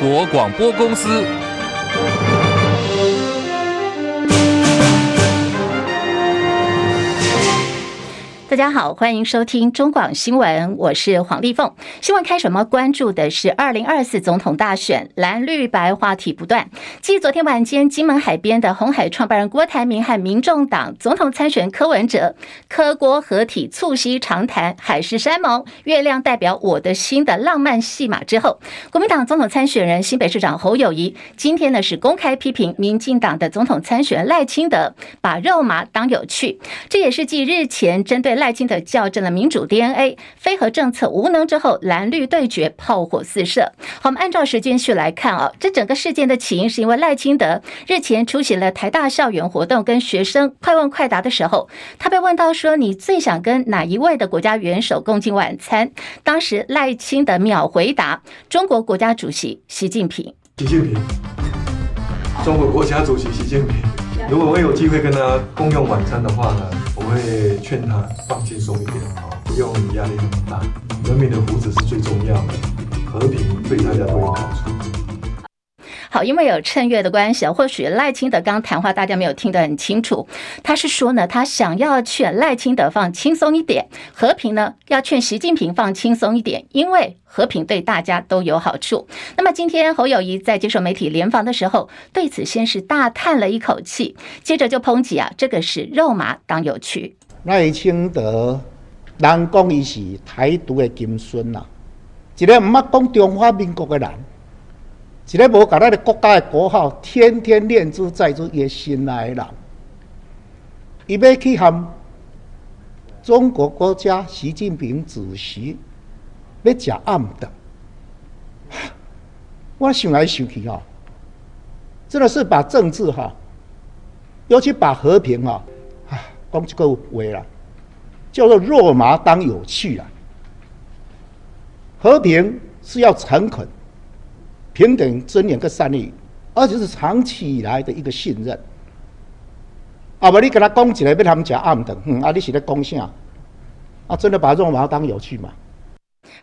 国广播公司。家好，欢迎收听中广新闻，我是黄丽凤。新闻开始，我们关注的是二零二四总统大选，蓝绿白话题不断。继昨天晚间金门海边的红海创办人郭台铭和民众党总统参选柯文哲柯郭合体促膝长谈海誓山盟，月亮代表我的心的浪漫戏码之后，国民党总统参选人新北市长侯友谊今天呢是公开批评民进党的总统参选赖清德把肉麻当有趣，这也是继日前针对。赖赖清德校正了民主 DNA，非核政策无能之后，蓝绿对决炮火四射。我们按照时间序来看啊，这整个事件的起因是因为赖清德日前出席了台大校园活动，跟学生快问快答的时候，他被问到说：“你最想跟哪一位的国家元首共进晚餐？”当时赖清德秒回答：“中国国家主席习近平。”习近平，中国国家主席习近平。如果我有机会跟他共用晚餐的话呢？我会劝他放轻松一点啊，不用压力那么大。人民的福祉是最重要的，和平对大家都有好处。好，因为有趁月的关系，或许赖清德刚谈话大家没有听得很清楚。他是说呢，他想要劝赖清德放轻松一点，和平呢要劝习近平放轻松一点，因为和平对大家都有好处。那么今天侯友宜在接受媒体联访的时候，对此先是大叹了一口气，接着就抨击啊，这个是肉麻当有趣。赖清德，人讲伊是台独的金孙呐，一个唔捌讲中华民国的人，一个无把咱的国家的国号天天念兹在兹也心内的人，伊要去和中国国家习近平主席要食暗的，我想来想去哈，真的是把政治哈，尤其把和平哈。讲这个话啦，叫做肉麻当有趣啦。和平是要诚恳、平等、尊严跟善意，而且是长期以来的一个信任。啊，不，你跟他讲起来，被他们讲暗的，嗯，啊，你是在讲啥？啊，真的把肉麻当有趣嘛？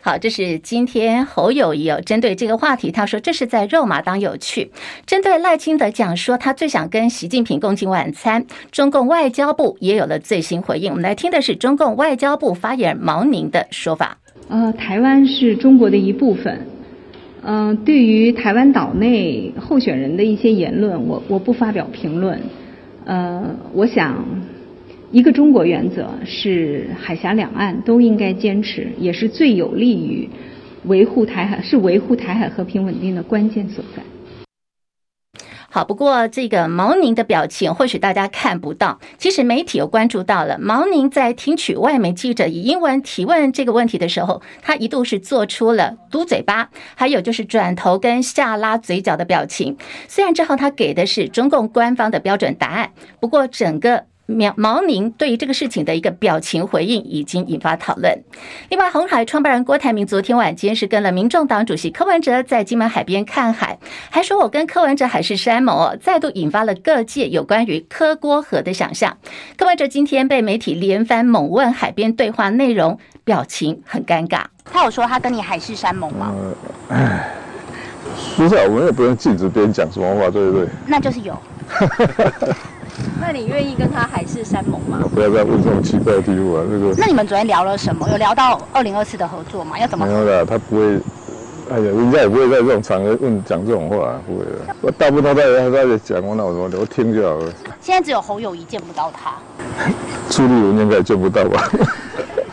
好，这是今天侯友谊有针对这个话题，他说这是在肉麻当有趣。针对赖清德讲说他最想跟习近平共进晚餐，中共外交部也有了最新回应。我们来听的是中共外交部发言人毛宁的说法。呃，台湾是中国的一部分。嗯、呃，对于台湾岛内候选人的一些言论，我我不发表评论。呃，我想。一个中国原则是海峡两岸都应该坚持，也是最有利于维护台海，是维护台海和平稳定的关键所在。好，不过这个毛宁的表情或许大家看不到，其实媒体有关注到了。毛宁在听取外媒记者以英文提问这个问题的时候，他一度是做出了嘟嘴巴，还有就是转头跟下拉嘴角的表情。虽然之后他给的是中共官方的标准答案，不过整个。毛毛宁对于这个事情的一个表情回应已经引发讨论。另外，红海创办人郭台铭昨天晚间是跟了民众党主席柯文哲在金门海边看海，还说我跟柯文哲海誓山盟哦，再度引发了各界有关于柯郭合的想象。柯文哲今天被媒体连番猛问海边对话内容，表情很尴尬。他有说他跟你海誓山盟吗？哎，不是，我们也不用禁止别人讲什么话，对不对？那就是有。那你愿意跟他海誓山盟吗？不要再问这种奇怪的题目啊！那个。那你们昨天聊了什么？有聊到二零二四的合作吗？要怎么？没有的，他不会。哎呀，人家也不会在这种场合问讲这种话，不会的。我大部分他在他在讲，我那我我听就好了。现在只有侯友谊见不到他。朱立伦应该也见不到吧？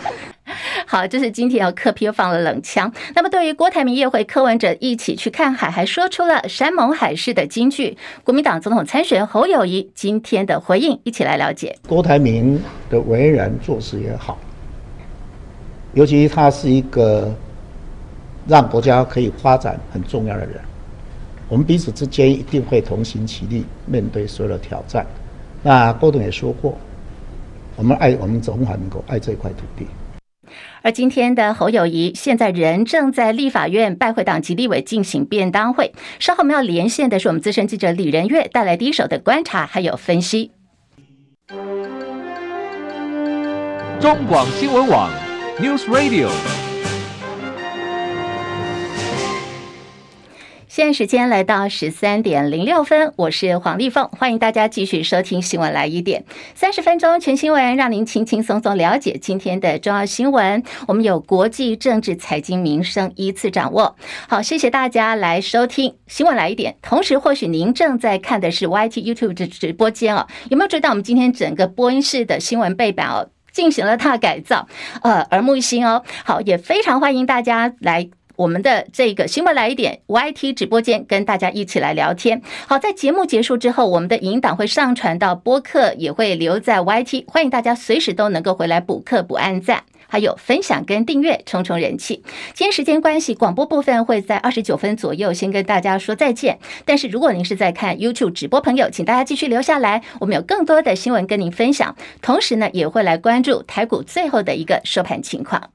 好，这是今天要柯 P 又放了冷枪。那么，对于郭台铭约会柯文哲一起去看海，还说出了山盟海誓的金句。国民党总统参选侯友谊今天的回应，一起来了解。郭台铭的为人做事也好，尤其他是一个让国家可以发展很重要的人。我们彼此之间一定会同心齐力面对所有的挑战。那郭董也说过，我们爱我们中华民国，爱这块土地。而今天的侯友谊现在人正在立法院拜会党籍立委进行便当会，稍后我们要连线的是我们资深记者李仁月带来第一手的观察还有分析。中广新闻网 News Radio。现在时间来到十三点零六分，我是黄丽凤，欢迎大家继续收听新闻来一点，三十分钟全新闻，让您轻轻松松了解今天的重要新闻。我们有国际政治、财经、民生依次掌握。好，谢谢大家来收听新闻来一点。同时，或许您正在看的是 YT YouTube 的直播间哦，有没有注意到我们今天整个播音室的新闻背板哦进行了大改造？呃，耳目一新哦。好，也非常欢迎大家来。我们的这个新闻来一点 YT 直播间，跟大家一起来聊天。好，在节目结束之后，我们的影档会上传到播客，也会留在 YT，欢迎大家随时都能够回来补课、补按赞，还有分享跟订阅，冲冲人气。今天时间关系，广播部分会在二十九分左右先跟大家说再见。但是如果您是在看 YouTube 直播朋友，请大家继续留下来，我们有更多的新闻跟您分享。同时呢，也会来关注台股最后的一个收盘情况。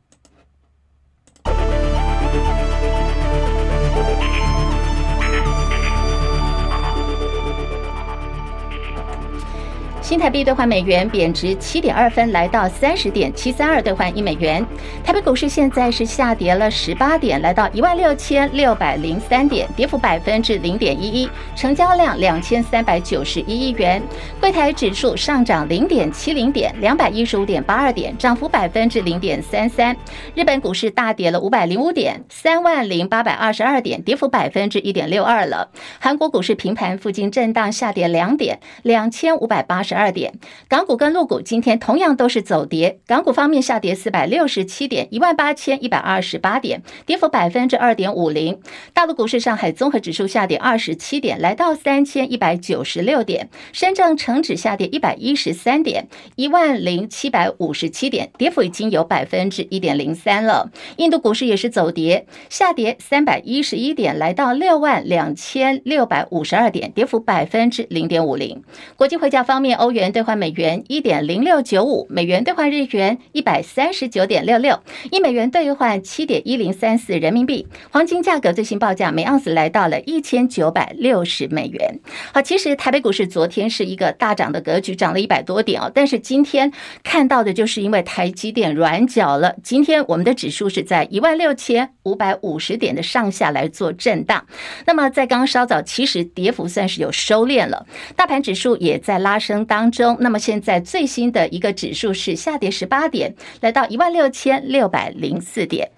新台币兑换美元贬值七点二分，来到三十点七三二兑换一美元。台北股市现在是下跌了十八点，来到一万六千六百零三点，跌幅百分之零点一一，成交量两千三百九十一亿元。柜台指数上涨零点七零点，两百一十五点八二点，涨幅百分之零点三三。日本股市大跌了五百零五点，三万零八百二十二点，跌幅百分之一点六二了。韩国股市平盘附近震荡下跌两点，两千五百八十。二点，港股跟陆股今天同样都是走跌。港股方面下跌四百六十七点，一万八千一百二十八点，跌幅百分之二点五零。大陆股市，上海综合指数下跌二十七点，来到三千一百九十六点。深圳成指下跌一百一十三点，一万零七百五十七点，跌幅已经有百分之一点零三了。印度股市也是走跌，下跌三百一十一点，来到六万两千六百五十二点，跌幅百分之零点五零。国际汇价方面，欧欧元兑换美元一点零六九五，美元兑换日元一百三十九点六六，一美元兑换七点一零三四人民币。黄金价格最新报价每盎司来到了一千九百六十美元。好，其实台北股市昨天是一个大涨的格局，涨了一百多点哦。但是今天看到的就是因为台积电软脚了，今天我们的指数是在一万六千五百五十点的上下来做震荡。那么在刚刚稍早，其实跌幅算是有收敛了，大盘指数也在拉升当。当中，那么现在最新的一个指数是下跌十八点，来到一万六千六百零四点。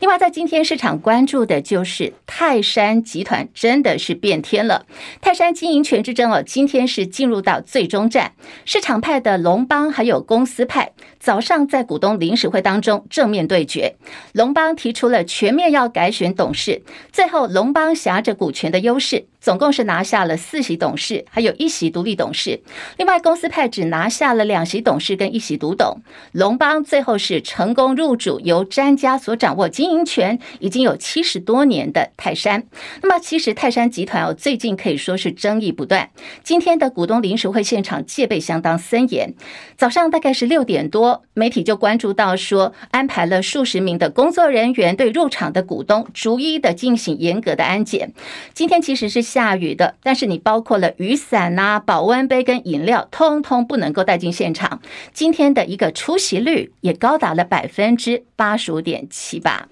另外，在今天市场关注的就是泰山集团真的是变天了。泰山经营权之争哦，今天是进入到最终战。市场派的龙邦还有公司派，早上在股东临时会当中正面对决。龙邦提出了全面要改选董事，最后龙邦挟着股权的优势，总共是拿下了四席董事，还有一席独立董事。另外，公司派只拿下了两席董事跟一席独董。龙邦最后是成功入主由詹家所掌握。经营权已经有七十多年的泰山，那么其实泰山集团哦，最近可以说是争议不断。今天的股东临时会现场戒备相当森严，早上大概是六点多，媒体就关注到说，安排了数十名的工作人员对入场的股东逐一的进行严格的安检。今天其实是下雨的，但是你包括了雨伞呐、保温杯跟饮料，通通不能够带进现场。今天的一个出席率也高达了百分之八十五点七八。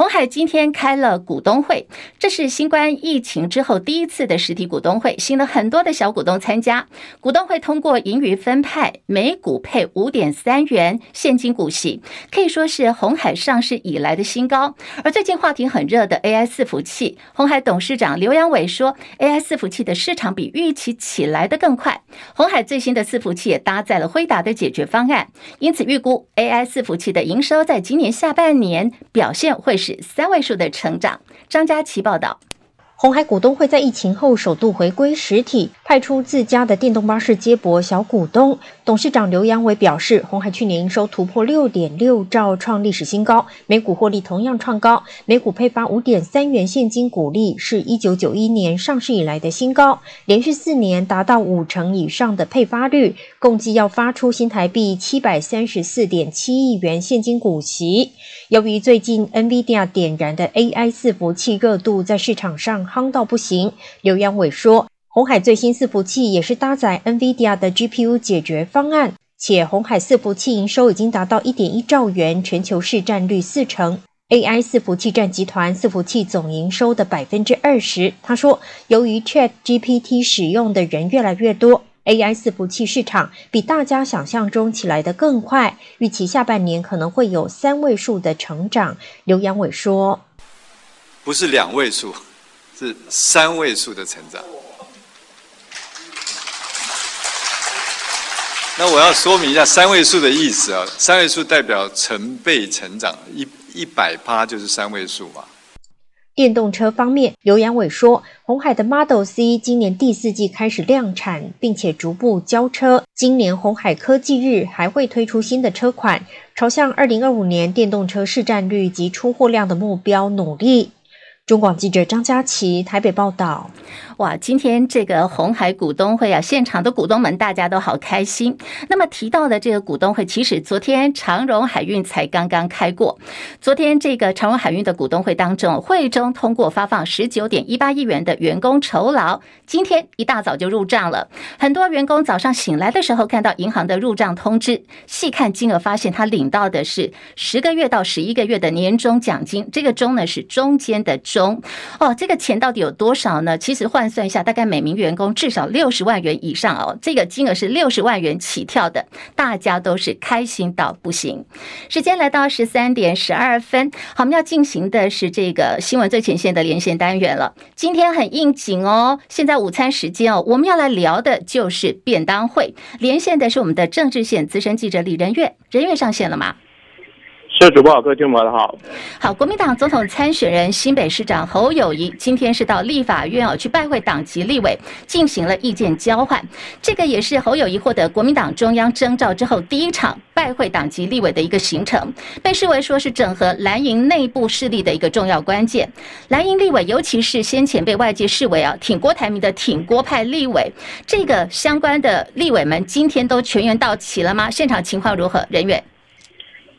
红海今天开了股东会，这是新冠疫情之后第一次的实体股东会，吸引了很多的小股东参加。股东会通过盈余分派，每股配五点三元现金股息，可以说是红海上市以来的新高。而最近话题很热的 AI 伺服器，红海董事长刘扬伟说，AI 伺服器的市场比预期起来的更快。红海最新的伺服器也搭载了辉达的解决方案，因此预估 AI 伺服器的营收在今年下半年表现会是。三位数的成长。张佳琪报道。鸿海股东会在疫情后首度回归实体，派出自家的电动巴士接驳小股东。董事长刘扬伟表示，鸿海去年营收突破六点六兆，创历史新高，每股获利同样创高，每股配发五点三元现金股利，是一九九一年上市以来的新高，连续四年达到五成以上的配发率，共计要发出新台币七百三十四点七亿元现金股息。由于最近 NVIDIA 点燃的 AI 伺服器热度在市场上夯到不行，刘扬伟说，红海最新伺服器也是搭载 NVIDIA 的 GPU 解决方案，且红海伺服器营收已经达到一点一兆元，全球市占率四成。AI 伺服器占集团伺服器总营收的百分之二十。他说，由于 ChatGPT 使用的人越来越多，AI 伺服器市场比大家想象中起来的更快，预期下半年可能会有三位数的成长。刘扬伟说：“不是两位数，是三位数的成长。”那我要说明一下三位数的意思啊，三位数代表成倍成长一。一百趴就是三位数嘛。电动车方面，刘扬伟说，鸿海的 Model C 今年第四季开始量产，并且逐步交车。今年鸿海科技日还会推出新的车款，朝向二零二五年电动车市占率及出货量的目标努力。中广记者张佳琪台北报道。哇，今天这个红海股东会啊，现场的股东们大家都好开心。那么提到的这个股东会，其实昨天长荣海运才刚刚开过。昨天这个长荣海运的股东会当中，会中通过发放十九点一八亿元的员工酬劳，今天一大早就入账了。很多员工早上醒来的时候看到银行的入账通知，细看金额，发现他领到的是十个月到十一个月的年终奖金。这个“中”呢是中间的“中”哦，这个钱到底有多少呢？其实换。算一下，大概每名员工至少六十万元以上哦，这个金额是六十万元起跳的，大家都是开心到不行。时间来到十三点十二分，好，我们要进行的是这个新闻最前线的连线单元了。今天很应景哦，现在午餐时间哦，我们要来聊的就是便当会。连线的是我们的政治线资深记者李仁月，仁月上线了吗？各位主播好，各位听众们好。好，国民党总统参选人新北市长侯友谊今天是到立法院哦去拜会党籍立委，进行了意见交换。这个也是侯友谊获得国民党中央征召之后第一场拜会党籍立委的一个行程，被视为说是整合蓝营内部势力的一个重要关键。蓝营立委，尤其是先前被外界视为啊挺郭台铭的挺郭派立委，这个相关的立委们今天都全员到齐了吗？现场情况如何？人员。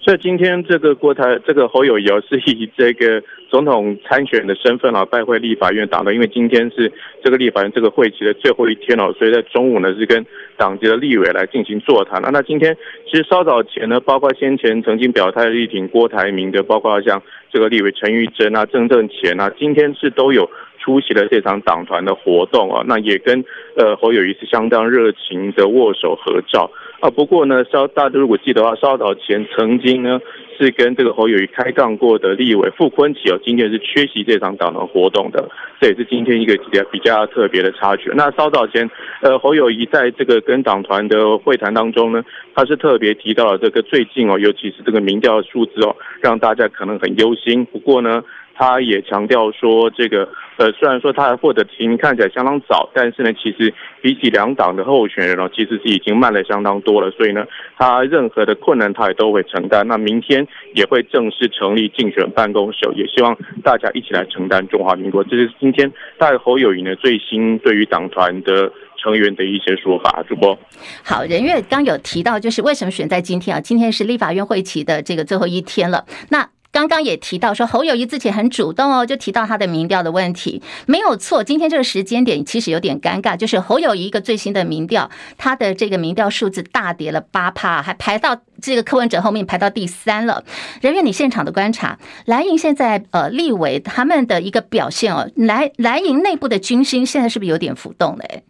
所以今天这个郭台这个侯友宜是以这个总统参选的身份啊拜会立法院党的，因为今天是这个立法院这个会期的最后一天哦，所以在中午呢是跟党籍的立委来进行座谈。那那今天其实稍早前呢，包括先前曾经表态力挺郭台铭的，包括像这个立委陈玉珍啊、郑正干啊，今天是都有出席了这场党团的活动啊，那也跟呃侯友宜是相当热情的握手合照。啊，不过呢，稍大家如果记得的话，稍早前曾经呢是跟这个侯友宜开杠过的立委傅昆萁哦，今天是缺席这场党团活动的，这也是今天一个比较比较特别的插曲。那稍早前，呃，侯友宜在这个跟党团的会谈当中呢，他是特别提到了这个最近哦，尤其是这个民调数字哦，让大家可能很忧心。不过呢，他也强调说，这个呃，虽然说他获得提名看起来相当早，但是呢，其实比起两党的候选人哦，其实是已经慢了相当多了。所以呢，他任何的困难他也都会承担。那明天也会正式成立竞选办公室，也希望大家一起来承担中华民国。这是今天大侯友宜呢最新对于党团的成员的一些说法。主播，好，任月刚有提到，就是为什么选在今天啊？今天是立法院会期的这个最后一天了。那刚刚也提到说，侯友谊之前很主动哦，就提到他的民调的问题，没有错。今天这个时间点其实有点尴尬，就是侯友谊一个最新的民调，他的这个民调数字大跌了八趴，还排到这个柯文哲后面排到第三了。人员，你现场的观察，蓝营现在呃立委他们的一个表现哦，蓝蓝营内部的军心现在是不是有点浮动嘞？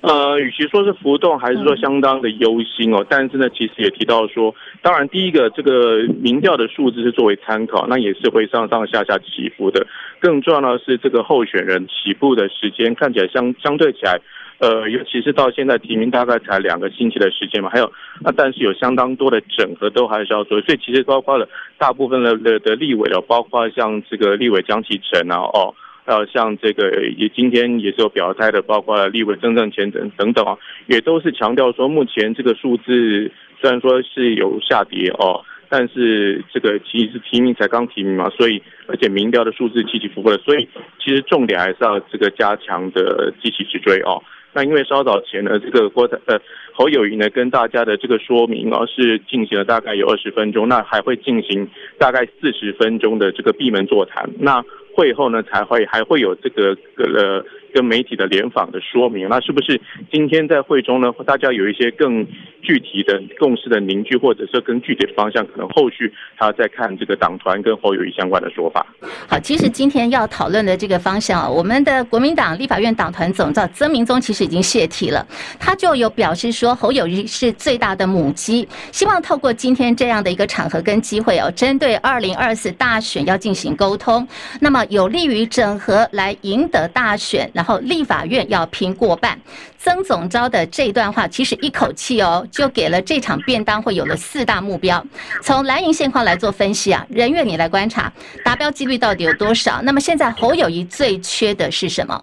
呃，与其说是浮动，还是说相当的忧心哦。但是呢，其实也提到说，当然第一个，这个民调的数字是作为参考，那也是会上上下下起伏的。更重要的是，这个候选人起步的时间看起来相相对起来，呃，尤其是到现在提名大概才两个星期的时间嘛，还有那但是有相当多的整合都还是要做，所以其实包括了大部分的的的立委哦，包括像这个立委江启臣啊，哦。呃，像这个也今天也是有表态的，包括立委郑正前等等等啊，也都是强调说，目前这个数字虽然说是有下跌哦，但是这个其实是提名才刚提名嘛，所以而且民调的数字起起伏伏的，所以其实重点还是要这个加强的积极去追哦。那因为稍早前呢，这个郭台呃侯友谊呢跟大家的这个说明啊，是进行了大概有二十分钟，那还会进行大概四十分钟的这个闭门座谈，那。会后呢，才会还会有这个呃跟媒体的联访的说明。那是不是今天在会中呢，大家有一些更具体的共识的凝聚，或者是更具体的方向？可能后续还要再看这个党团跟侯友谊相关的说法。好，其实今天要讨论的这个方向，我们的国民党立法院党团总召曾明宗其实已经泄题了，他就有表示说侯友谊是最大的母鸡，希望透过今天这样的一个场合跟机会哦，针对二零二四大选要进行沟通，那么有利于整合来赢得大选，然后立法院要拼过半。曾总召的这段话其实一口气哦，就给了这场便当会有了四大目标。从蓝营现况来做分析啊，人月你来观察达标几率到底有多少？那么现在侯友宜最缺的是什么？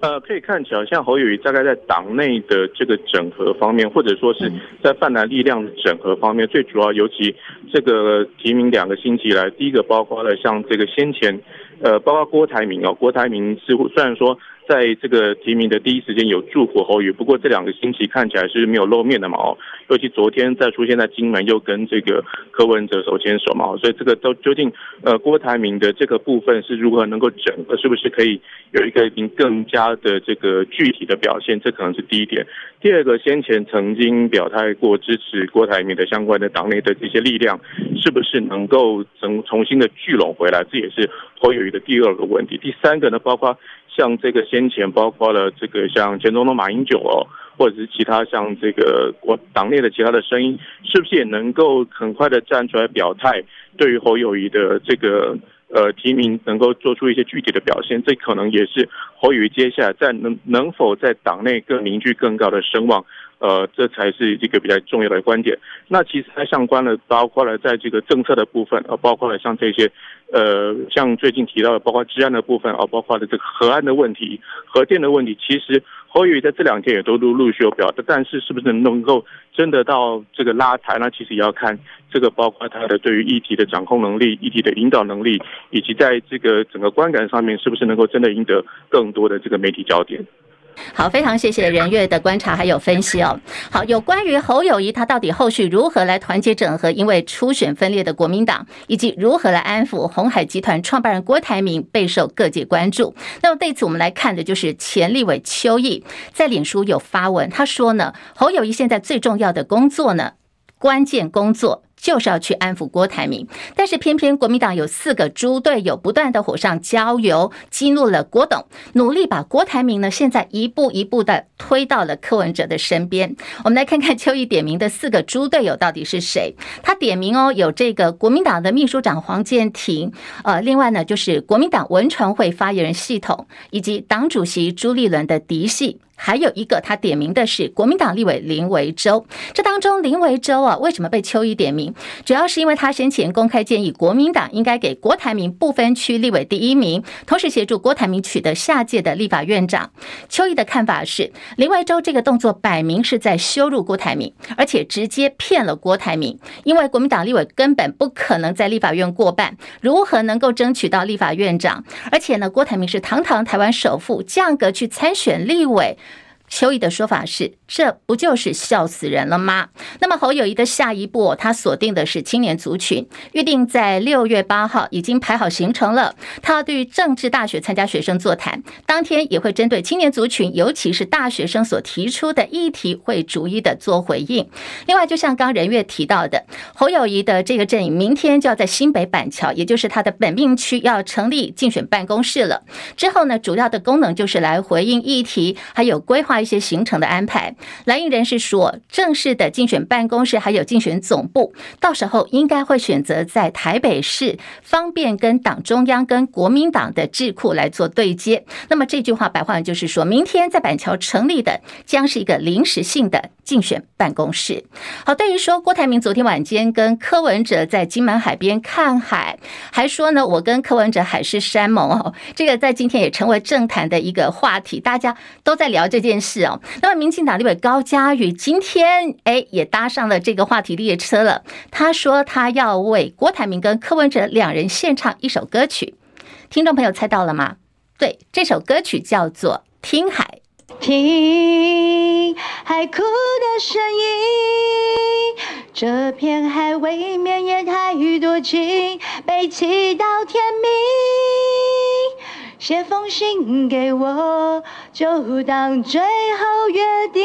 呃，可以看起来像侯友宜大概在党内的这个整合方面，或者说是在泛蓝力量的整合方面，最主要尤其这个提名两个星期来，第一个包括了像这个先前，呃，包括郭台铭哦，郭台铭似乎虽然说。在这个提名的第一时间有祝福侯宇，不过这两个星期看起来是没有露面的嘛哦，尤其昨天再出现在金门，又跟这个柯文哲手牵手嘛，所以这个都究竟呃郭台铭的这个部分是如何能够整合，是不是可以有一个更加的这个具体的表现？这可能是第一点。第二个，先前曾经表态过支持郭台铭的相关的党内的这些力量，是不是能够重重新的聚拢回来？这也是侯友宜的第二个问题。第三个呢，包括。像这个先前包括了这个像前总统马英九哦，或者是其他像这个我党内的其他的声音，是不是也能够很快的站出来表态，对于侯友谊的这个呃提名能够做出一些具体的表现？这可能也是侯友谊接下来在能能否在党内更凝聚更高的声望。呃，这才是一个比较重要的观点。那其实它相关的，包括了在这个政策的部分，呃，包括了像这些，呃，像最近提到的，包括治安的部分，啊，包括了这个核安的问题、核电的问题，其实侯友宜在这两天也都陆陆续有表的，但是是不是能够真的到这个拉抬呢？其实也要看这个，包括他的对于议题的掌控能力、议题的引导能力，以及在这个整个观感上面，是不是能够真的赢得更多的这个媒体焦点。好，非常谢谢任月的观察还有分析哦。好，有关于侯友谊他到底后续如何来团结整合，因为初选分裂的国民党，以及如何来安抚红海集团创办人郭台铭，备受各界关注。那么对此，我们来看的就是前立委邱毅在脸书有发文，他说呢，侯友谊现在最重要的工作呢，关键工作。就是要去安抚郭台铭，但是偏偏国民党有四个猪队友不断的火上浇油，激怒了郭董，努力把郭台铭呢现在一步一步的推到了柯文哲的身边。我们来看看邱毅点名的四个猪队友到底是谁？他点名哦，有这个国民党的秘书长黄健庭，呃，另外呢就是国民党文传会发言人系统，以及党主席朱立伦的嫡系。还有一个，他点名的是国民党立委林维洲。这当中，林维洲啊，为什么被邱毅点名？主要是因为他先前公开建议国民党应该给郭台铭不分区立委第一名，同时协助郭台铭取得下届的立法院长。邱毅的看法是，林维洲这个动作摆明是在羞辱郭台铭，而且直接骗了郭台铭。因为国民党立委根本不可能在立法院过半，如何能够争取到立法院长？而且呢，郭台铭是堂堂台湾首富，降格去参选立委。邱毅的说法是：“这不就是笑死人了吗？”那么侯友谊的下一步，他锁定的是青年族群，预定在六月八号已经排好行程了。他要对政治大学参加学生座谈，当天也会针对青年族群，尤其是大学生所提出的议题，会逐一的做回应。另外，就像刚仁月提到的，侯友谊的这个阵营，明天就要在新北板桥，也就是他的本命区，要成立竞选办公室了。之后呢，主要的功能就是来回应议题，还有规划。一些行程的安排，蓝营人士说，正式的竞选办公室还有竞选总部，到时候应该会选择在台北市，方便跟党中央、跟国民党的智库来做对接。那么这句话白话文就是说，明天在板桥成立的将是一个临时性的竞选办公室。好，对于说郭台铭昨天晚间跟柯文哲在金门海边看海，还说呢，我跟柯文哲海誓山盟哦，这个在今天也成为政坛的一个话题，大家都在聊这件事。是哦，那么民进党立委高嘉瑜今天哎也搭上了这个话题列车了。他说他要为郭台铭跟柯文哲两人献唱一首歌曲，听众朋友猜到了吗？对，这首歌曲叫做《听海》。听海哭的声音，这片海未免也太多情，悲泣到天明。写封信给我，就当最后约定。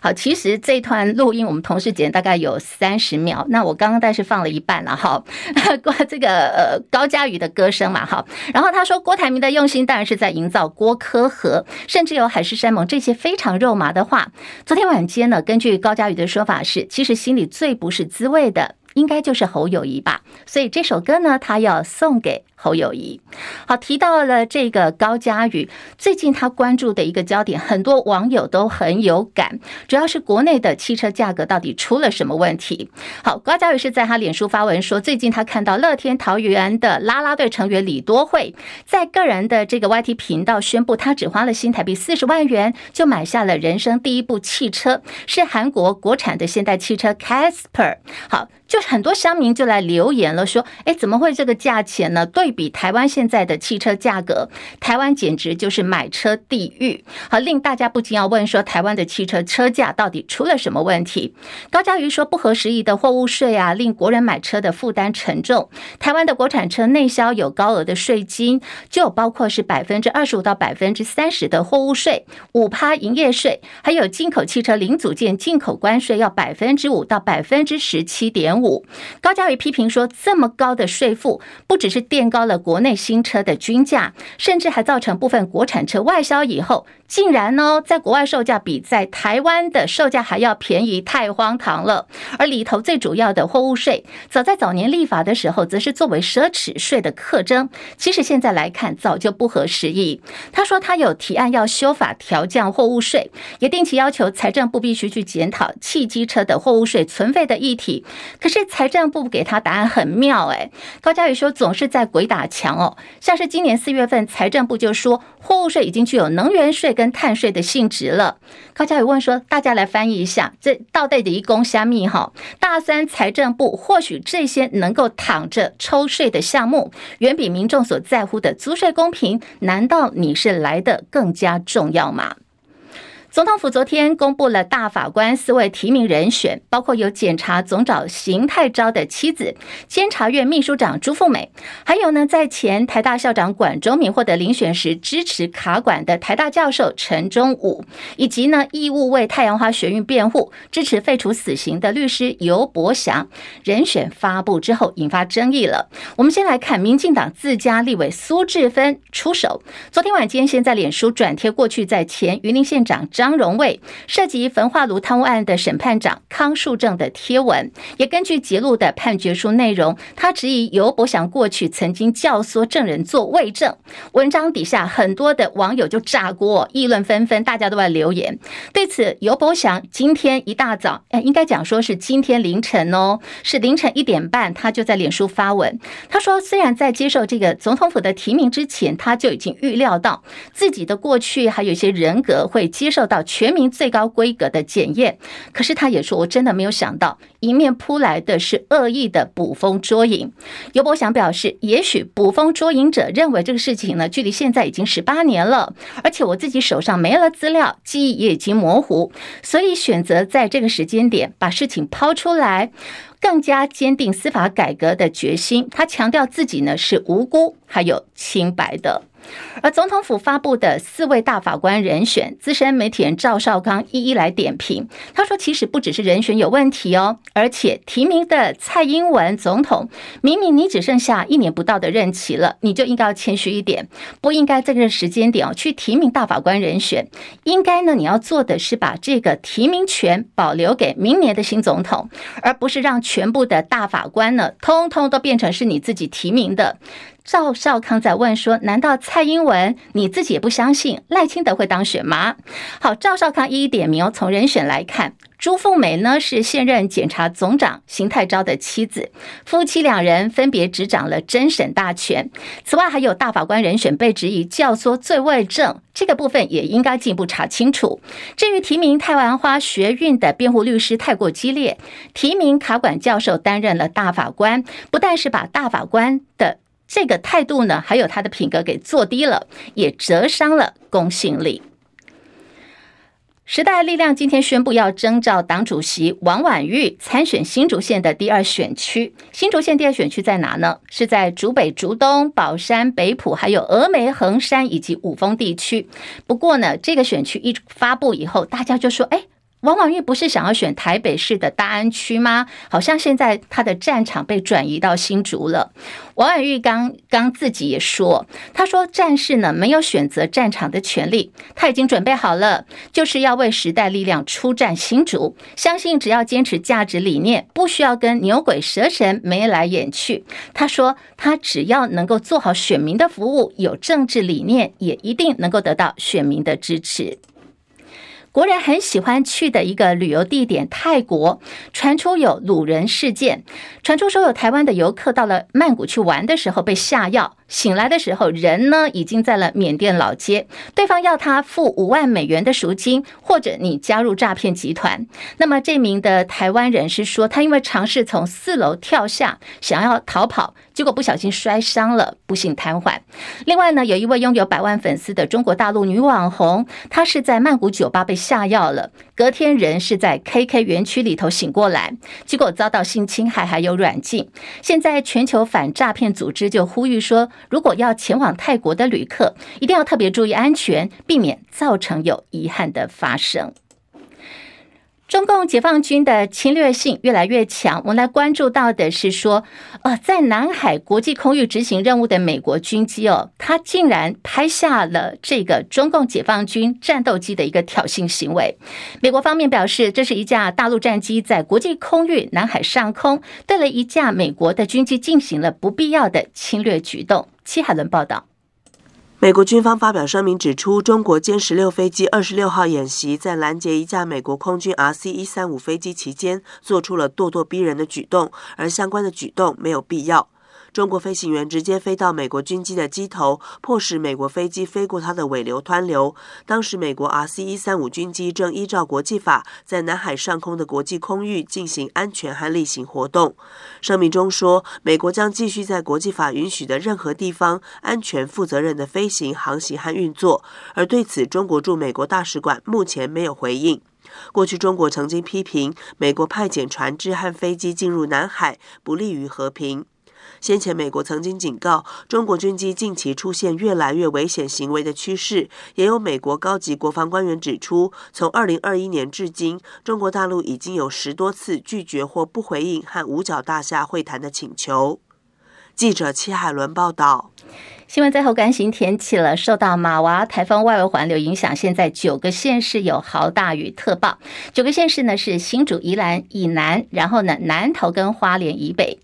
好，其实这段录音我们同事剪大概有三十秒，那我刚刚但是放了一半了哈。这个呃高嘉瑜的歌声嘛哈，然后他说郭台铭的用心当然是在营造郭柯和，甚至有海誓山盟这些非常肉麻的话。昨天晚间呢，根据高嘉瑜的说法是，其实心里最不是滋味的。应该就是侯友谊吧，所以这首歌呢，他要送给侯友谊。好，提到了这个高嘉瑜，最近他关注的一个焦点，很多网友都很有感，主要是国内的汽车价格到底出了什么问题？好，高嘉瑜是在他脸书发文说，最近他看到乐天桃园的啦啦队成员李多慧，在个人的这个 YT 频道宣布，他只花了新台币四十万元就买下了人生第一部汽车，是韩国国产的现代汽车 Casper。好。就很多乡民就来留言了，说：“哎，怎么会这个价钱呢？对对比台湾现在的汽车价格，台湾简直就是买车地狱。”好，令大家不禁要问说：“台湾的汽车车价到底出了什么问题？”高嘉瑜说：“不合时宜的货物税啊，令国人买车的负担沉重。台湾的国产车内销有高额的税金，就包括是百分之二十五到百分之三十的货物税，五趴营业税，还有进口汽车零组件进口关税要百分之五到百分之十七点五。高嘉瑜批评说，这么高的税负，不只是垫高高了国内新车的均价，甚至还造成部分国产车外销以后，竟然呢，在国外售价比在台湾的售价还要便宜，太荒唐了。而里头最主要的货物税，早在早年立法的时候，则是作为奢侈税的课征，其实现在来看，早就不合时宜。他说，他有提案要修法调降货物税，也定期要求财政部必须去检讨汽机车的货物税存废的议题。可是财政部给他答案很妙，诶，高嘉宇说总是在鬼打墙哦，像是今年四月份，财政部就说货物税已经具有能源税。跟碳税的性质了。高嘉宇问说：“大家来翻译一下，这倒带的一公虾米哈？大三财政部或许这些能够躺着抽税的项目，远比民众所在乎的租税公平，难道你是来的更加重要吗？”总统府昨天公布了大法官四位提名人选，包括有检察总长邢泰昭的妻子、监察院秘书长朱富美，还有呢，在前台大校长管中闵获得遴选时支持卡管的台大教授陈忠武，以及呢义务为太阳花学运辩护、支持废除死刑的律师尤伯祥。人选发布之后引发争议了。我们先来看民进党自家立委苏治芬出手，昨天晚间先在脸书转贴过去在前云林县长。张张荣卫涉及焚化炉贪污案的审判长康树正的贴文，也根据揭露的判决书内容，他质疑尤伯祥过去曾经教唆证人做伪证。文章底下很多的网友就炸锅，议论纷纷，大家都在留言。对此，尤伯祥今天一大早，哎，应该讲说是今天凌晨哦，是凌晨一点半，他就在脸书发文，他说，虽然在接受这个总统府的提名之前，他就已经预料到自己的过去还有一些人格会接受。到全民最高规格的检验，可是他也说，我真的没有想到，迎面扑来的是恶意的捕风捉影。尤伯祥表示，也许捕风捉影者认为这个事情呢，距离现在已经十八年了，而且我自己手上没了资料，记忆也已经模糊，所以选择在这个时间点把事情抛出来，更加坚定司法改革的决心。他强调自己呢是无辜还有清白的。而总统府发布的四位大法官人选，资深媒体人赵少康一一来点评。他说：“其实不只是人选有问题哦，而且提名的蔡英文总统，明明你只剩下一年不到的任期了，你就应该要谦虚一点，不应该在这个时间点哦去提名大法官人选。应该呢，你要做的是把这个提名权保留给明年的新总统，而不是让全部的大法官呢，通通都变成是你自己提名的。”赵少康在问说：“难道蔡英文你自己也不相信赖清德会当选吗？”好，赵少康一一点名哦。从人选来看，朱富梅呢是现任检察总长邢泰昭的妻子，夫妻两人分别执掌了侦审大权。此外，还有大法官人选被质疑教唆罪伪证，这个部分也应该进一步查清楚。至于提名太阳花学运的辩护律师太过激烈，提名卡管教授担任了大法官，不但是把大法官的这个态度呢，还有他的品格给做低了，也折伤了公信力。时代力量今天宣布要征召党主席王婉玉参选新竹县的第二选区。新竹县第二选区在哪呢？是在竹北、竹东、宝山、北埔，还有峨眉、横山以及五峰地区。不过呢，这个选区一发布以后，大家就说：“哎。”王婉玉不是想要选台北市的大安区吗？好像现在他的战场被转移到新竹了。王婉玉刚刚自己也说，他说战士呢没有选择战场的权利，他已经准备好了，就是要为时代力量出战新竹。相信只要坚持价值理念，不需要跟牛鬼蛇神眉来眼去。他说他只要能够做好选民的服务，有政治理念，也一定能够得到选民的支持。国人很喜欢去的一个旅游地点泰国，传出有掳人事件，传出说有台湾的游客到了曼谷去玩的时候被下药。醒来的时候，人呢已经在了缅甸老街，对方要他付五万美元的赎金，或者你加入诈骗集团。那么这名的台湾人是说，他因为尝试从四楼跳下，想要逃跑，结果不小心摔伤了，不幸瘫痪。另外呢，有一位拥有百万粉丝的中国大陆女网红，她是在曼谷酒吧被下药了，隔天人是在 KK 园区里头醒过来，结果遭到性侵害还有软禁。现在全球反诈骗组织就呼吁说，如果要前往泰国的旅客，一定要特别注意安全，避免造成有遗憾的发生。中共解放军的侵略性越来越强，我们来关注到的是说，呃，在南海国际空域执行任务的美国军机哦，它竟然拍下了这个中共解放军战斗机的一个挑衅行为。美国方面表示，这是一架大陆战机在国际空域南海上空对了一架美国的军机进行了不必要的侵略举动。戚海伦报道。美国军方发表声明指出，中国歼十六飞机二十六号演习在拦截一架美国空军 RC 一三五飞机期间，做出了咄咄逼人的举动，而相关的举动没有必要。中国飞行员直接飞到美国军机的机头，迫使美国飞机飞过它的尾流湍流。当时，美国 RC 一三五军机正依照国际法，在南海上空的国际空域进行安全和例行活动。声明中说，美国将继续在国际法允许的任何地方安全、负责任的飞行、航行和运作。而对此，中国驻美国大使馆目前没有回应。过去，中国曾经批评美国派遣船只和飞机进入南海，不利于和平。先前，美国曾经警告中国军机近期出现越来越危险行为的趋势。也有美国高级国防官员指出，从二零二一年至今，中国大陆已经有十多次拒绝或不回应和五角大厦会谈的请求。记者戚海伦报道。新闻最后关心天气了。受到马娃台风外围环流影响，现在九个县市有豪大雨特报。九个县市呢是新竹、宜兰以南，然后呢南投跟花莲以北。